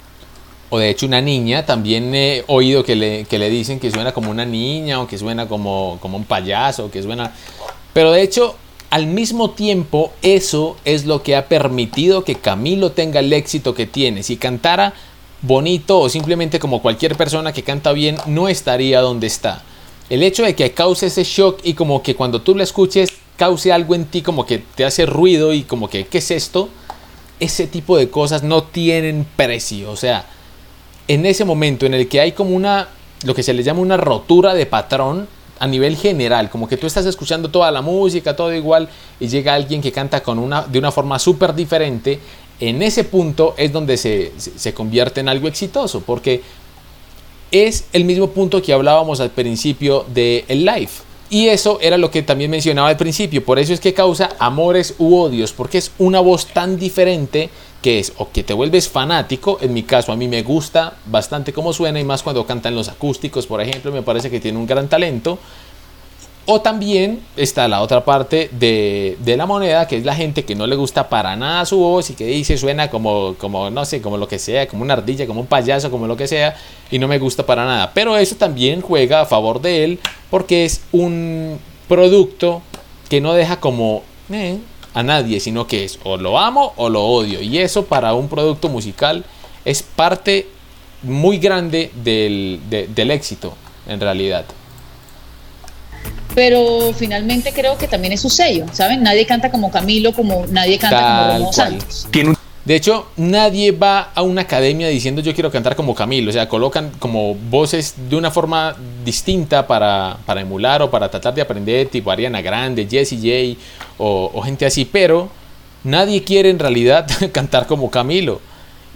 o de hecho una niña, también he oído que le, que le dicen que suena como una niña o que suena como, como un payaso, que suena... Pero de hecho al mismo tiempo, eso es lo que ha permitido que Camilo tenga el éxito que tiene. Si cantara bonito o simplemente como cualquier persona que canta bien, no estaría donde está. El hecho de que cause ese shock y como que cuando tú lo escuches cause algo en ti como que te hace ruido y como que, ¿qué es esto? Ese tipo de cosas no tienen precio. O sea, en ese momento en el que hay como una, lo que se le llama una rotura de patrón, a nivel general, como que tú estás escuchando toda la música, todo igual, y llega alguien que canta con una, de una forma súper diferente, en ese punto es donde se, se, convierte en algo exitoso, porque es el mismo punto que hablábamos al principio del el live. Y eso era lo que también mencionaba al principio, por eso es que causa amores u odios, porque es una voz tan diferente que es o que te vuelves fanático, en mi caso a mí me gusta bastante cómo suena y más cuando cantan los acústicos, por ejemplo, me parece que tiene un gran talento. O también está la otra parte de, la moneda, que es la gente que no le gusta para nada su voz y que dice suena como, como, no sé, como lo que sea, como una ardilla, como un payaso, como lo que sea, y no me gusta para nada. Pero eso también juega a favor de él porque es un producto que no deja como... Eh, a nadie, sino que es o lo amo o lo odio. Y eso para un producto musical es parte muy grande del, del éxito, en realidad. Pero finalmente creo que también es su sello, ¿saben? Nadie canta como Camilo, como nadie canta como Romo Santos. Tiene un de hecho, nadie va a una academia diciendo yo quiero cantar como Camilo. O sea, colocan como voces de una forma distinta para, emular o para tratar de aprender, tipo Ariana Grande, Jessie J o, o gente así. Pero nadie quiere en realidad cantar como Camilo.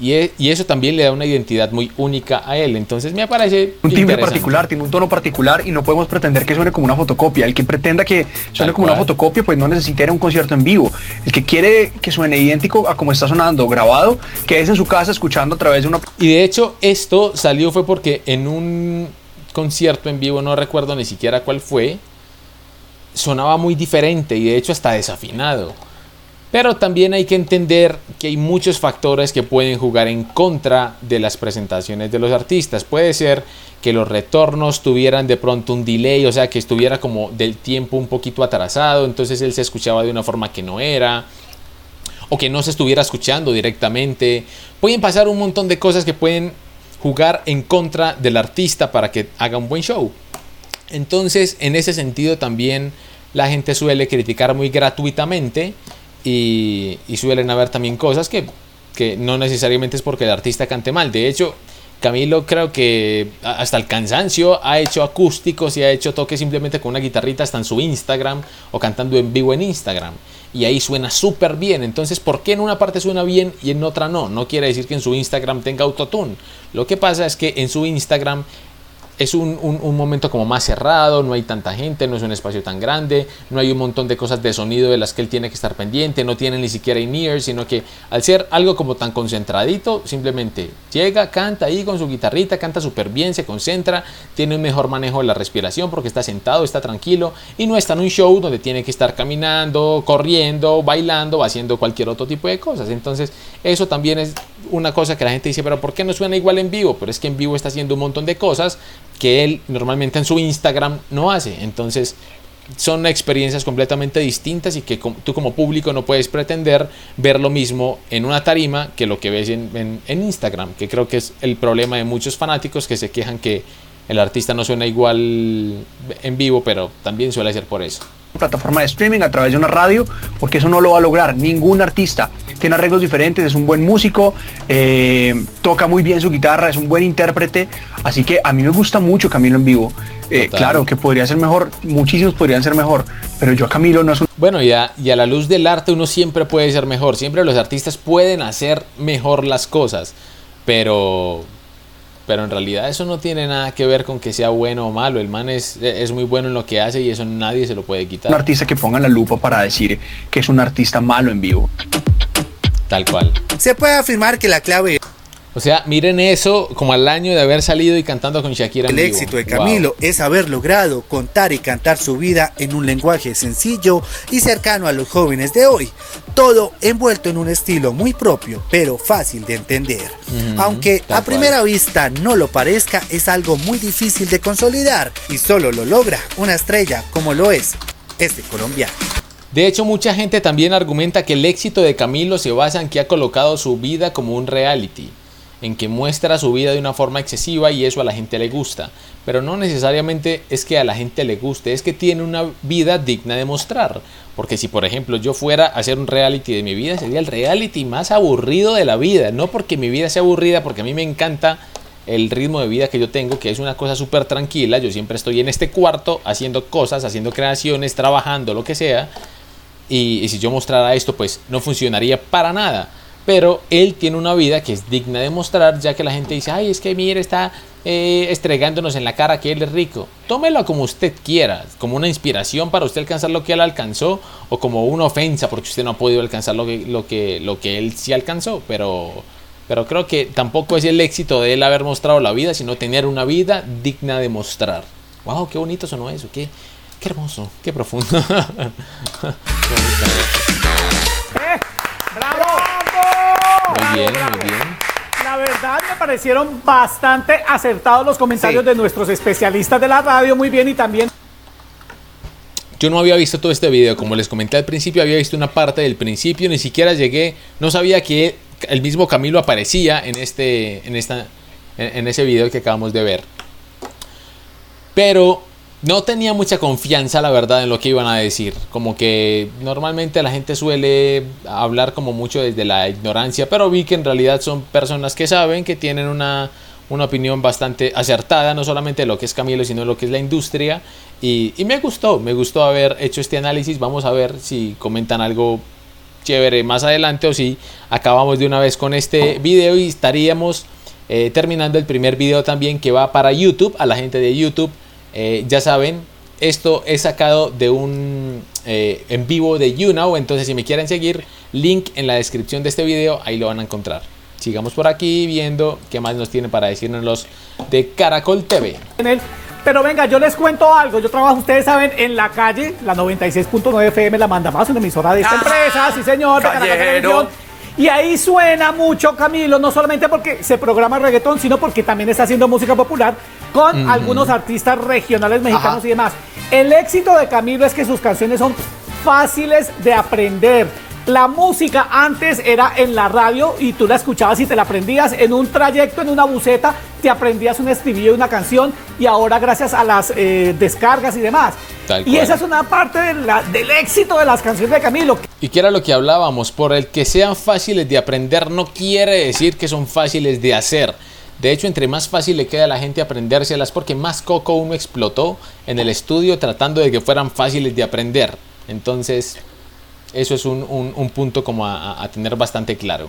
Y, eso también le da una identidad muy única a él. Entonces me parece. Un timbre particular, tiene un tono particular y no podemos pretender que suene como una fotocopia. El que pretenda que suene como una fotocopia, pues no necesita ir a un concierto en vivo. El que quiere que suene idéntico a como está sonando grabado, que es en su casa escuchando a través de una. Y de hecho, esto salió fue porque en un concierto en vivo, no recuerdo ni siquiera cuál fue, sonaba muy diferente y de hecho hasta desafinado. Pero también hay que entender que hay muchos factores que pueden jugar en contra de las presentaciones de los artistas. Puede ser que los retornos tuvieran de pronto un delay, o sea, que estuviera como del tiempo un poquito atrasado, entonces él se escuchaba de una forma que no era, o que no se estuviera escuchando directamente. Pueden pasar un montón de cosas que pueden jugar en contra del artista para que haga un buen show. Entonces, en ese sentido también la gente suele criticar muy gratuitamente y, suelen haber también cosas que, que no necesariamente es porque el artista cante mal. De hecho, Camilo creo que hasta el cansancio ha hecho acústicos y ha hecho toques simplemente con una guitarrita hasta en su Instagram o cantando en vivo en Instagram. Y ahí suena súper bien. Entonces, ¿por qué en una parte suena bien y en otra no? No quiere decir que en su Instagram tenga autotune. Lo que pasa es que en su Instagram es un, momento como más cerrado, no hay tanta gente, no es un espacio tan grande, no hay un montón de cosas de sonido de las que él tiene que estar pendiente, no tiene ni siquiera in-ear, sino que al ser algo como tan concentradito, simplemente llega, canta ahí con su guitarrita, canta súper bien, se concentra, tiene un mejor manejo de la respiración porque está sentado, está tranquilo y no está en un show donde tiene que estar caminando, corriendo, bailando haciendo cualquier otro tipo de cosas. Entonces, eso también es una cosa que la gente dice, pero ¿por qué no suena igual en vivo? Pero es que en vivo está haciendo un montón de cosas que él normalmente en su Instagram no hace. Entonces son experiencias completamente distintas y que tú como público no puedes pretender ver lo mismo en una tarima que lo que ves en, en, Instagram, que creo que es el problema de muchos fanáticos que se quejan que el artista no suena igual en vivo, pero también suele ser por eso plataforma de streaming, a través de una radio, porque eso no lo va a lograr ningún artista. Tiene arreglos diferentes, es un buen músico, eh, toca muy bien su guitarra, es un buen intérprete, así que a mí me gusta mucho Camilo en vivo. Eh, claro que podría ser mejor, muchísimos podrían ser mejor, pero yo a Camilo no es un... Bueno, y a, y a la luz del arte uno siempre puede ser mejor, siempre los artistas pueden hacer mejor las cosas, pero pero en realidad eso no tiene nada que ver con que sea bueno o malo. El man es, es muy bueno en lo que hace y eso nadie se lo puede quitar. Un artista que ponga la lupa para decir que es un artista malo en vivo. Tal cual. Se puede afirmar que la clave o sea, miren eso como al año de haber salido y cantando con Shakira. El éxito de Camilo es haber logrado contar y cantar su vida en un lenguaje sencillo y cercano a los jóvenes de hoy. Todo envuelto en un estilo muy propio, pero fácil de entender. Aunque a primera vista no lo parezca, es algo muy difícil de consolidar y solo lo logra una estrella como lo es este colombiano. De hecho, mucha gente también argumenta que el éxito de Camilo se basa en que ha colocado su vida como un reality en que muestra su vida de una forma excesiva y eso a la gente le gusta. Pero no necesariamente es que a la gente le guste, es que tiene una vida digna de mostrar. Porque si por ejemplo yo fuera a hacer un reality de mi vida, sería el reality más aburrido de la vida. No porque mi vida sea aburrida, porque a mí me encanta el ritmo de vida que yo tengo, que es una cosa súper tranquila. Yo siempre estoy en este cuarto haciendo cosas, haciendo creaciones, trabajando, lo que sea. Y, y si yo mostrara esto, pues no funcionaría para nada pero él tiene una vida que es digna de mostrar, ya que la gente dice, ay, es que mire, está eh, estregándonos en la cara que él es rico. Tómelo como usted quiera, como una inspiración para usted alcanzar lo que él alcanzó, o como una ofensa porque usted no ha podido alcanzar lo que, lo que, lo que él sí alcanzó, pero, pero creo que tampoco es el éxito de él haber mostrado la vida, sino tener una vida digna de mostrar. ¡Wow! ¡Qué bonito sonó eso! ¡Qué, qué hermoso! ¡Qué profundo! Muy bien, muy bien. La verdad me parecieron bastante acertados los comentarios de nuestros especialistas de la radio, muy bien y también... Yo no había visto todo este video, como les comenté al principio, había visto una parte del principio, ni siquiera llegué, no sabía que el mismo Camilo aparecía en este, en esta, en ese video que acabamos de ver. Pero no tenía mucha confianza, la verdad, en lo que iban a decir. Como que normalmente la gente suele hablar como mucho desde la ignorancia, pero vi que en realidad son personas que saben, que tienen una, una opinión bastante acertada, no solamente de lo que es Camilo, sino de lo que es la industria. Y, y me gustó, me gustó haber hecho este análisis. Vamos a ver si comentan algo chévere más adelante o si acabamos de una vez con este video y estaríamos eh, terminando el primer video también que va para YouTube, a la gente de YouTube eh, ya saben, esto es sacado de un eh, en vivo de YouNow, entonces si me quieren seguir, link en la descripción de este video, ahí lo van a encontrar. Sigamos por aquí viendo qué más nos tiene para decirnos los de Caracol TV. Pero venga, yo les cuento algo. Yo trabajo, ustedes saben, en la calle, la 96.9 FM, la manda más, una emisora de esta ah, empresa, sí señor, de Caracol y ahí suena mucho Camilo, no solamente porque se programa reggaetón, sino porque también está haciendo música popular con algunos artistas regionales mexicanos y demás. El éxito de Camilo es que sus canciones son fáciles de aprender. La música antes era en la radio y tú la escuchabas y te la aprendías en un trayecto, en una buceta, te aprendías un estribillo de una canción y ahora gracias a las eh, descargas y demás. y esa es una parte del éxito de las canciones de Camilo. Y que era lo que hablábamos, por el que sean fáciles de aprender no quiere decir que son fáciles de hacer. De hecho, entre más fácil le queda a la gente aprendérselas, porque más coco uno explotó en el estudio tratando de que fueran fáciles de aprender. Entonces, eso es un, punto como a tener bastante claro.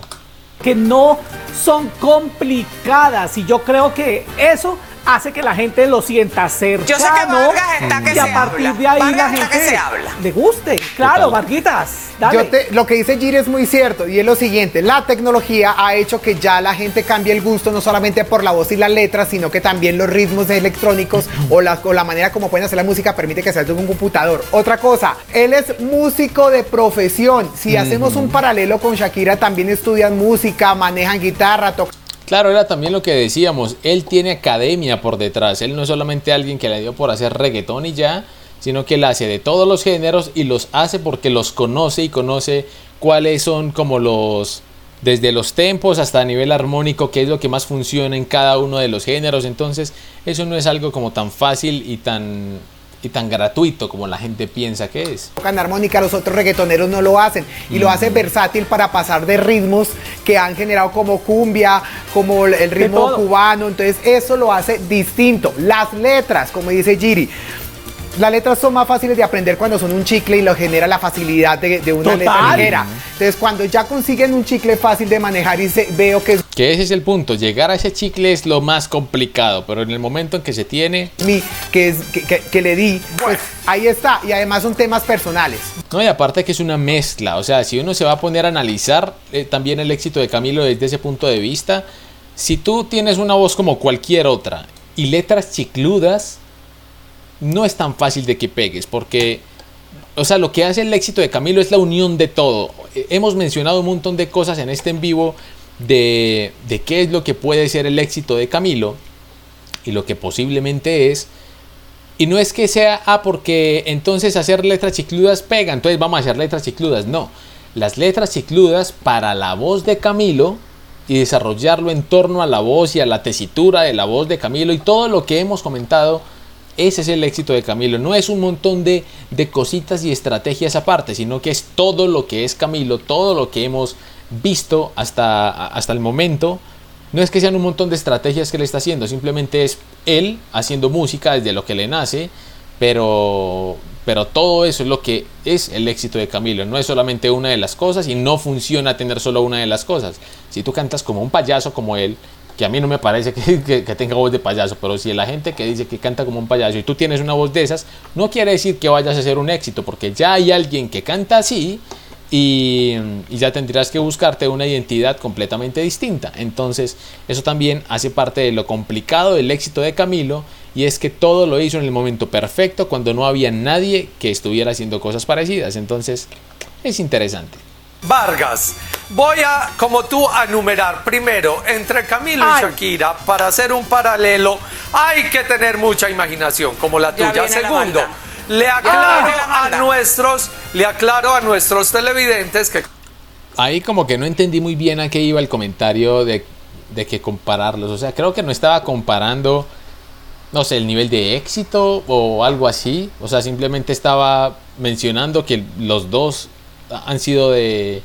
Que no son complicadas y yo creo que eso hace que la gente lo sienta cercano. Yo sé que Vargas está que y a partir de ahí la gente se habla. le guste. Claro, Varguitas. Dale. lo que dice Giri es muy cierto y es lo siguiente, la tecnología ha hecho que ya la gente cambie el gusto no solamente por la voz y las letras, sino que también los ritmos electrónicos o la, o la manera como pueden hacer la música permite que sea de un computador. Otra cosa, él es músico de profesión. Si hacemos un paralelo con Shakira, también estudian música, manejan guitarra, tocan Claro, era también lo que decíamos, él tiene academia por detrás, él no es solamente alguien que le dio por hacer reggaetón y ya, sino que él hace de todos los géneros y los hace porque los conoce y conoce cuáles son como los, desde los tempos hasta a nivel armónico, qué es lo que más funciona en cada uno de los géneros, entonces eso no es algo como tan fácil y tan y tan gratuito como la gente piensa que es. Tocan armónica, los otros reggaetoneros no lo hacen y lo hace versátil para pasar de ritmos que han generado como cumbia, como el ritmo cubano, entonces eso lo hace distinto. Las letras, como dice Giri, las letras son más fáciles de aprender cuando son un chicle y lo genera la facilidad de, una letra ligera. Entonces, cuando ya consiguen un chicle fácil de manejar y se, veo que es... Que ese es el punto, llegar a ese chicle es lo más complicado, pero en el momento en que se tiene... Mi, que, es, que, le di, pues ahí está, y además son temas personales. No, y aparte que es una mezcla, o sea, si uno se va a poner a analizar eh, también el éxito de Camilo desde ese punto de vista, si tú tienes una voz como cualquier otra y letras chicludas, no es tan fácil de que pegues, porque, o sea, lo que hace el éxito de Camilo es la unión de todo. Hemos mencionado un montón de cosas en este en vivo de, de qué es lo que puede ser el éxito de Camilo y lo que posiblemente es. Y no es que sea, ah, porque entonces hacer letras chicludas pega, entonces vamos a hacer letras chicludas. No, las letras chicludas para la voz de Camilo y desarrollarlo en torno a la voz y a la tesitura de la voz de Camilo y todo lo que hemos comentado ese es el éxito de Camilo. No es un montón de, cositas y estrategias aparte, sino que es todo lo que es Camilo, todo lo que hemos visto hasta, hasta el momento. No es que sean un montón de estrategias que le está haciendo, simplemente es él haciendo música desde lo que le nace, pero, pero todo eso es lo que es el éxito de Camilo. No es solamente una de las cosas y no funciona tener solo una de las cosas. Si tú cantas como un payaso como él, que a mí no me parece que, tenga voz de payaso, pero si la gente que dice que canta como un payaso y tú tienes una voz de esas, no quiere decir que vayas a ser un éxito, porque ya hay alguien que canta así y, ya tendrías que buscarte una identidad completamente distinta. Entonces, eso también hace parte de lo complicado del éxito de Camilo y es que todo lo hizo en el momento perfecto cuando no había nadie que estuviera haciendo cosas parecidas. Entonces, es interesante. Vargas, voy a, como tú, a numerar primero entre Camilo y Shakira para hacer un paralelo. Hay que tener mucha imaginación, como la tuya. Segundo, le aclaro a nuestros, le aclaro a nuestros televidentes que ahí como que no entendí muy bien a qué iba el comentario de, de, que compararlos. O sea, creo que no estaba comparando, no sé, el nivel de éxito o algo así. O sea, simplemente estaba mencionando que los dos han sido de,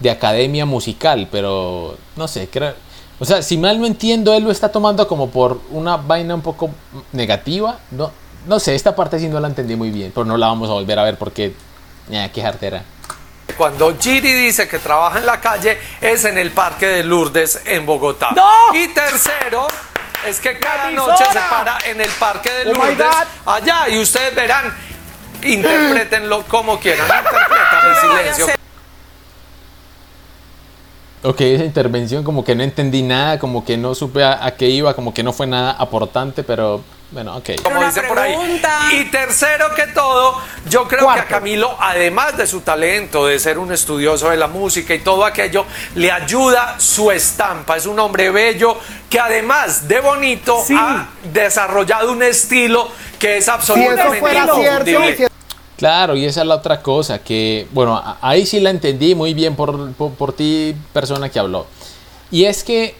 de academia musical, pero no sé, creo, o sea, si mal no entiendo, él lo está tomando como por una vaina un poco negativa, no, no sé, esta parte sí no la entendí muy bien, pero no la vamos a volver a ver porque, eh, qué jartera. Cuando Giri dice que trabaja en la calle, es en el Parque de Lourdes en Bogotá. Y tercero, es que cada noche se para en el Parque de oh Lourdes allá y ustedes verán Interpretenlo como quieran. Interpretan el silencio. Ok, esa intervención como que no entendí nada, como que no supe a, qué iba, como que no fue nada aportante, pero bueno, ok. Como dice por ahí. Y tercero que todo, yo creo que a Camilo, además de su talento, de ser un estudioso de la música y todo aquello, le ayuda su estampa. Es un hombre bello que además de bonito ha desarrollado un estilo que es absolutamente Claro, y esa es la otra cosa, que, bueno, ahí sí la entendí muy bien por, por, ti, persona que habló. Y es que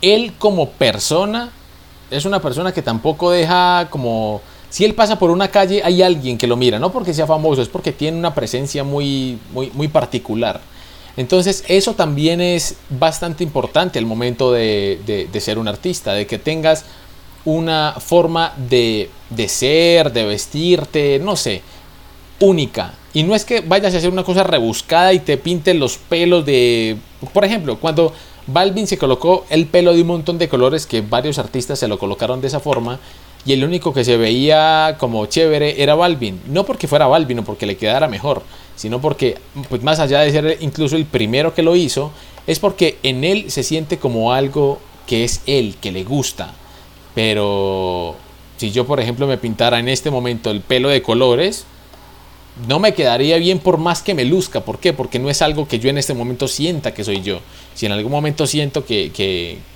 él como persona es una persona que tampoco deja como... Si él pasa por una calle hay alguien que lo mira, no porque sea famoso, es porque tiene una presencia muy, muy, muy particular. Entonces eso también es bastante importante al momento de, de ser un artista, de que tengas una forma de, de ser, de vestirte, no sé, única. Y no es que vayas a hacer una cosa rebuscada y te pinten los pelos de... Por ejemplo, cuando Balvin se colocó el pelo de un montón de colores que varios artistas se lo colocaron de esa forma y el único que se veía como chévere era Balvin. No porque fuera Balvin o porque le quedara mejor, sino porque, pues más allá de ser incluso el primero que lo hizo, es porque en él se siente como algo que es él, que le gusta. Pero si yo, por ejemplo, me pintara en este momento el pelo de colores, no me quedaría bien por más que me luzca. ¿Por qué? Porque no es algo que yo en este momento sienta que soy yo. Si en algún momento siento que,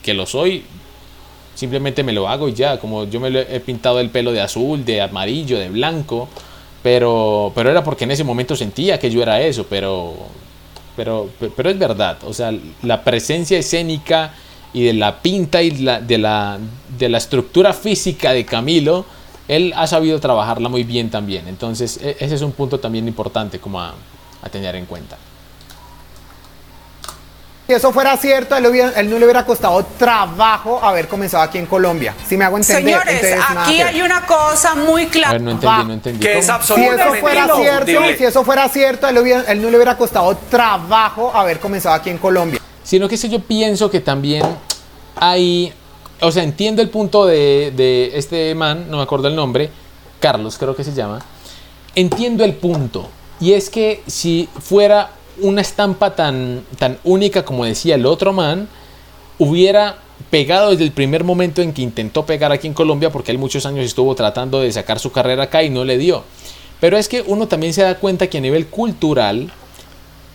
que, lo soy, simplemente me lo hago y ya. Como yo me he pintado el pelo de azul, de amarillo, de blanco. Pero, pero era porque en ese momento sentía que yo era eso. Pero, pero, pero es verdad. O sea, la presencia escénica y de la pinta y de, la, de la estructura física de Camilo, él ha sabido trabajarla muy bien también. Entonces, e, ese es un punto también importante como a, tener en cuenta. Si eso fuera cierto, él, no le hubiera costado trabajo haber comenzado aquí en Colombia. Si me hago entender. Señores, aquí hay una cosa muy clara. no entendí, no entendí. Que es si eso fuera cierto, si eso fuera cierto, él, él no le hubiera costado trabajo haber comenzado aquí en Colombia. Sino que yo pienso que también hay, o sea, entiendo el punto de, de este man, no me acuerdo el nombre, Carlos creo que se llama. Entiendo el punto. Y es que si fuera una estampa tan, tan única como decía el otro man, hubiera pegado desde el primer momento en que intentó pegar aquí en Colombia, porque él muchos años estuvo tratando de sacar su carrera acá y no le dio. Pero es que uno también se da cuenta que a nivel cultural,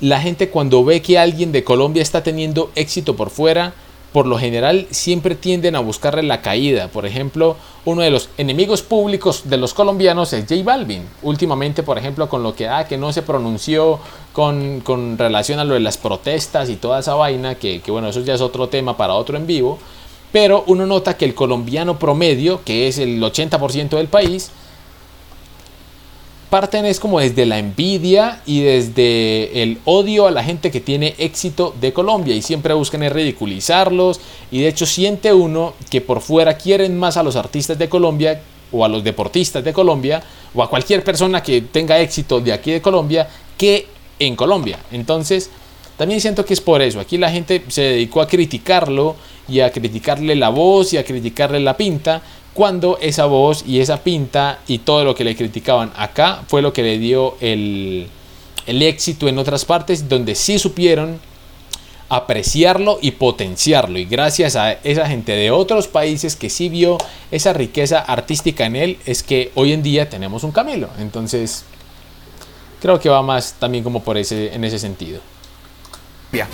la gente cuando ve que alguien de Colombia está teniendo éxito por fuera, por lo general siempre tienden a buscarle la caída. Por ejemplo, uno de los enemigos públicos de los colombianos es J Balvin. Últimamente, por ejemplo, con lo que, ah, que no se pronunció con, con, relación a lo de las protestas y toda esa vaina, que, que bueno, eso ya es otro tema para otro en vivo. Pero uno nota que el colombiano promedio, que es el 80% del país, parten es como desde la envidia y desde el odio a la gente que tiene éxito de Colombia y siempre buscan ridiculizarlos y de hecho siente uno que por fuera quieren más a los artistas de Colombia o a los deportistas de Colombia o a cualquier persona que tenga éxito de aquí de Colombia que en Colombia. Entonces, también siento que es por eso. Aquí la gente se dedicó a criticarlo y a criticarle la voz y a criticarle la pinta, cuando esa voz y esa pinta y todo lo que le criticaban acá fue lo que le dio el, éxito en otras partes donde sí supieron apreciarlo y potenciarlo. Y gracias a esa gente de otros países que sí vio esa riqueza artística en él es que hoy en día tenemos un Camilo entonces creo que va más también como por ese en ese sentido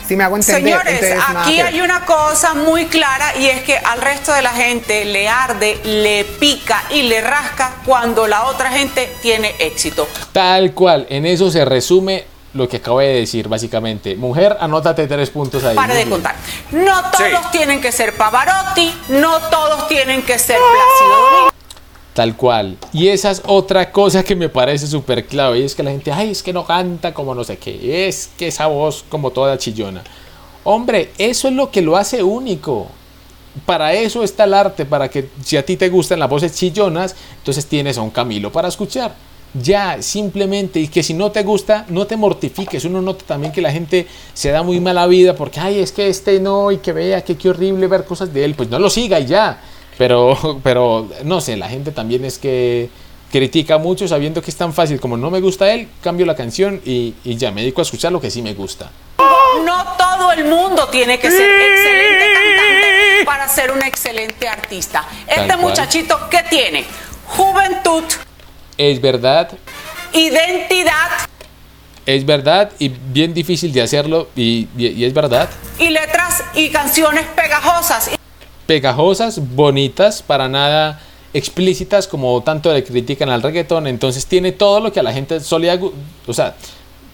si me hago entender. Señores, aquí hay una cosa muy clara y es que al resto de la gente le arde, le pica y le rasca cuando la otra gente tiene éxito. Tal cual, en eso se resume lo que acabo de decir, básicamente. Mujer, anótate tres puntos ahí. Para de contar. No todos tienen que ser Pavarotti, no todos tienen que ser Plácido Domingo. Tal cual. Y esa es otra cosa que me parece súper clave. Y es que la gente, ay, es que no canta como no sé qué. Es que esa voz como toda chillona. Hombre, eso es lo que lo hace único. Para eso está el arte, para que si a ti te gustan las voces chillonas, entonces tienes a un Camilo para escuchar. Ya, simplemente, y que si no te gusta, no te mortifiques. Uno nota también que la gente se da muy mala vida porque, ay, es que este no, y que vea que qué horrible ver cosas de él. Pues no lo siga y ya pero, pero no sé, la gente también es que critica mucho sabiendo que es tan fácil como no me gusta él, cambio la canción y, ya me dedico a escuchar lo que sí me gusta. No todo el mundo tiene que ser excelente cantante para ser un excelente artista. Este muchachito, ¿qué tiene? Juventud. Es verdad. Identidad. Es verdad y bien difícil de hacerlo y, y es verdad. Y letras y canciones pegajosas pegajosas, bonitas, para nada explícitas como tanto le critican al reggaetón. Entonces tiene todo lo que a la gente solía, o sea,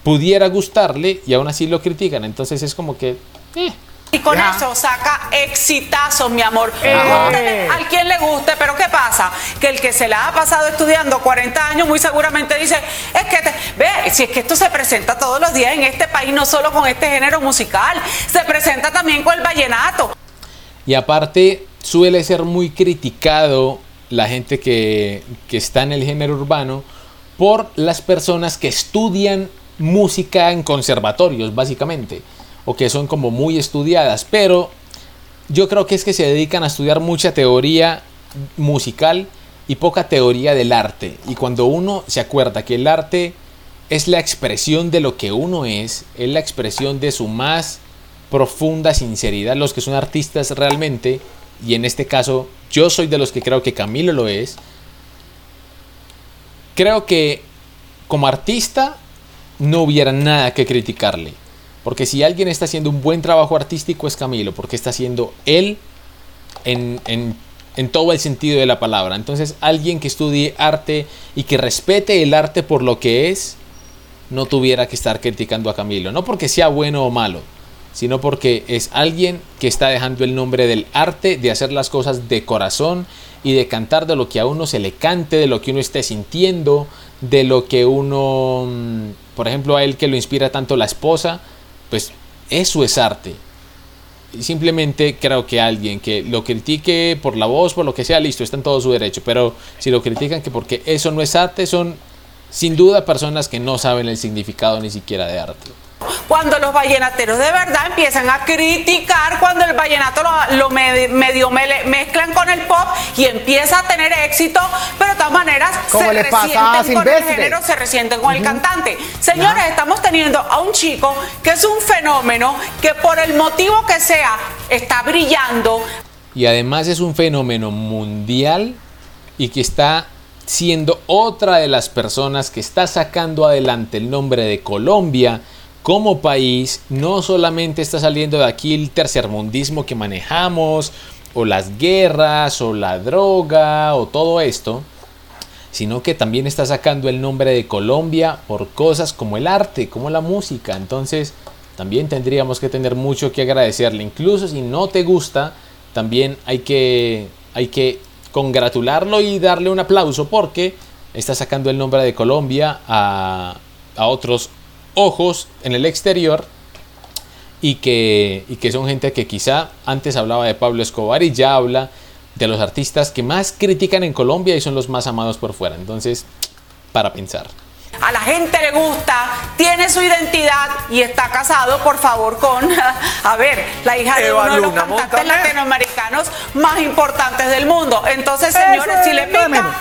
pudiera gustarle y aún así lo critican. Entonces es como que... Eh. Y con eso saca exitazo, mi amor. Eh. Al quien le guste, pero ¿qué pasa? Que el que se la ha pasado estudiando 40 años muy seguramente dice, es que, ve, si es que esto se presenta todos los días en este país, no solo con este género musical, se presenta también con el vallenato. Y aparte suele ser muy criticado la gente que, está en el género urbano por las personas que estudian música en conservatorios, básicamente, o que son como muy estudiadas, pero yo creo que es que se dedican a estudiar mucha teoría musical y poca teoría del arte. Y cuando uno se acuerda que el arte es la expresión de lo que uno es, es la expresión de su más profunda sinceridad los que son artistas realmente, y en este caso yo soy de los que creo que Camilo lo es, creo que como artista no hubiera nada que criticarle. Porque si alguien está haciendo un buen trabajo artístico es Camilo, porque está haciendo él en, en, en, todo el sentido de la palabra. Entonces alguien que estudie arte y que respete el arte por lo que es, no tuviera que estar criticando a Camilo. No porque sea bueno o malo, sino porque es alguien que está dejando el nombre del arte, de hacer las cosas de corazón y de cantar de lo que a uno se le cante, de lo que uno esté sintiendo, de lo que uno, mm, por ejemplo, a él que lo inspira tanto la esposa, pues eso es arte. simplemente creo que alguien que lo critique por la voz, por lo que sea, listo, está en todo su derecho. Pero si lo critican que porque eso no es arte, son sin duda personas que no saben el significado ni siquiera de arte cuando los vallenateros de verdad empiezan a criticar cuando el vallenato lo, medio, mezclan con el pop y empieza a tener éxito, pero de todas maneras se resienten con el género, se resienten con el cantante. Señores, estamos teniendo a un chico que es un fenómeno que por el motivo que sea está brillando. Y además es un fenómeno mundial y que está siendo otra de las personas que está sacando adelante el nombre de Colombia como país no solamente está saliendo de aquí el tercermundismo que manejamos, o las guerras, o la droga, o todo esto, sino que también está sacando el nombre de Colombia por cosas como el arte, como la música. Entonces, también tendríamos que tener mucho que agradecerle. Incluso si no te gusta, también hay que, hay que congratularlo y darle un aplauso porque está sacando el nombre de Colombia a, a otros ojos en el exterior y que, y que son gente que quizá antes hablaba de Pablo Escobar y ya habla de los artistas que más critican en Colombia y son los más amados por fuera. Entonces, para pensar. A la gente le gusta, tiene su identidad y está casado, por favor, con, a ver, la hija de uno de los cantantes latinoamericanos más importantes del mundo. Entonces, señores, si le pica,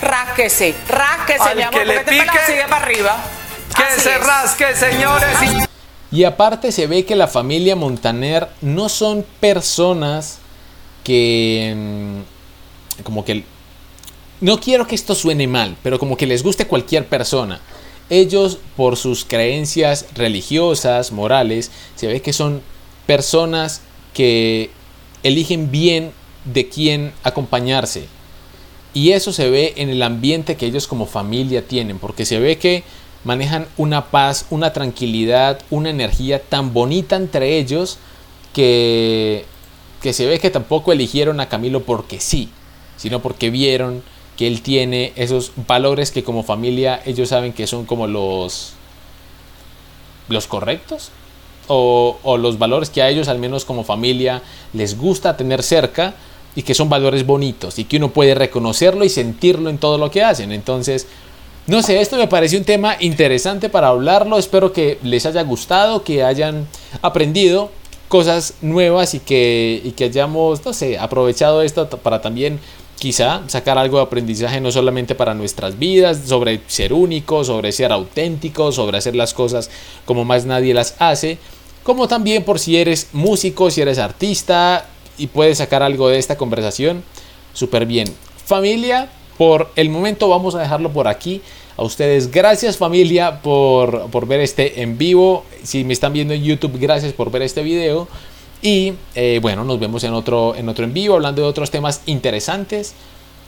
rásquese, rásquese, mi amor, porque este pique, sigue para arriba. Que se rasque, señores. Y aparte se ve que la familia Montaner no son personas que... Mm, como que... No quiero que esto suene mal, pero como que les guste cualquier persona. Ellos, por sus creencias religiosas, morales, se ve que son personas que eligen bien de quién acompañarse. Y eso se ve en el ambiente que ellos como familia tienen, porque se ve que manejan una paz, una tranquilidad, una energía tan bonita entre ellos que, que se ve que tampoco eligieron a Camilo porque sí, sino porque vieron que él tiene esos valores que como familia ellos saben que son como los, los correctos o, o los valores que a ellos al menos como familia les gusta tener cerca y que son valores bonitos y que uno puede reconocerlo y sentirlo en todo lo que hacen. Entonces, no sé, esto me parece un tema interesante para hablarlo. Espero que les haya gustado, que hayan aprendido cosas nuevas y que, y que hayamos, no sé, aprovechado esto para también quizá sacar algo de aprendizaje no solamente para nuestras vidas, sobre ser únicos, sobre ser auténticos, sobre hacer las cosas como más nadie las hace, como también por si eres músico, si eres artista y puedes sacar algo de esta conversación, súper bien. Familia, por el momento vamos a dejarlo por aquí. A ustedes, gracias familia por, por ver este en vivo. Si me están viendo en YouTube, gracias por ver este video. Y eh, bueno, nos vemos en otro, en otro en vivo hablando de otros temas interesantes.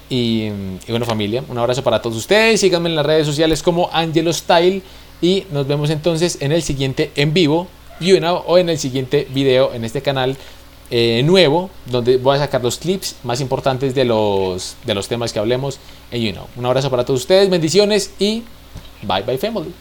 Y, y, bueno familia, un abrazo para todos ustedes. Síganme en las redes sociales como Angelo Style. Y nos vemos entonces en el siguiente en vivo. You know, o en el siguiente video en este canal eh, nuevo, donde voy a sacar los clips más importantes de los, de los temas que hablemos en You Know. Un abrazo para todos ustedes, bendiciones y bye bye family.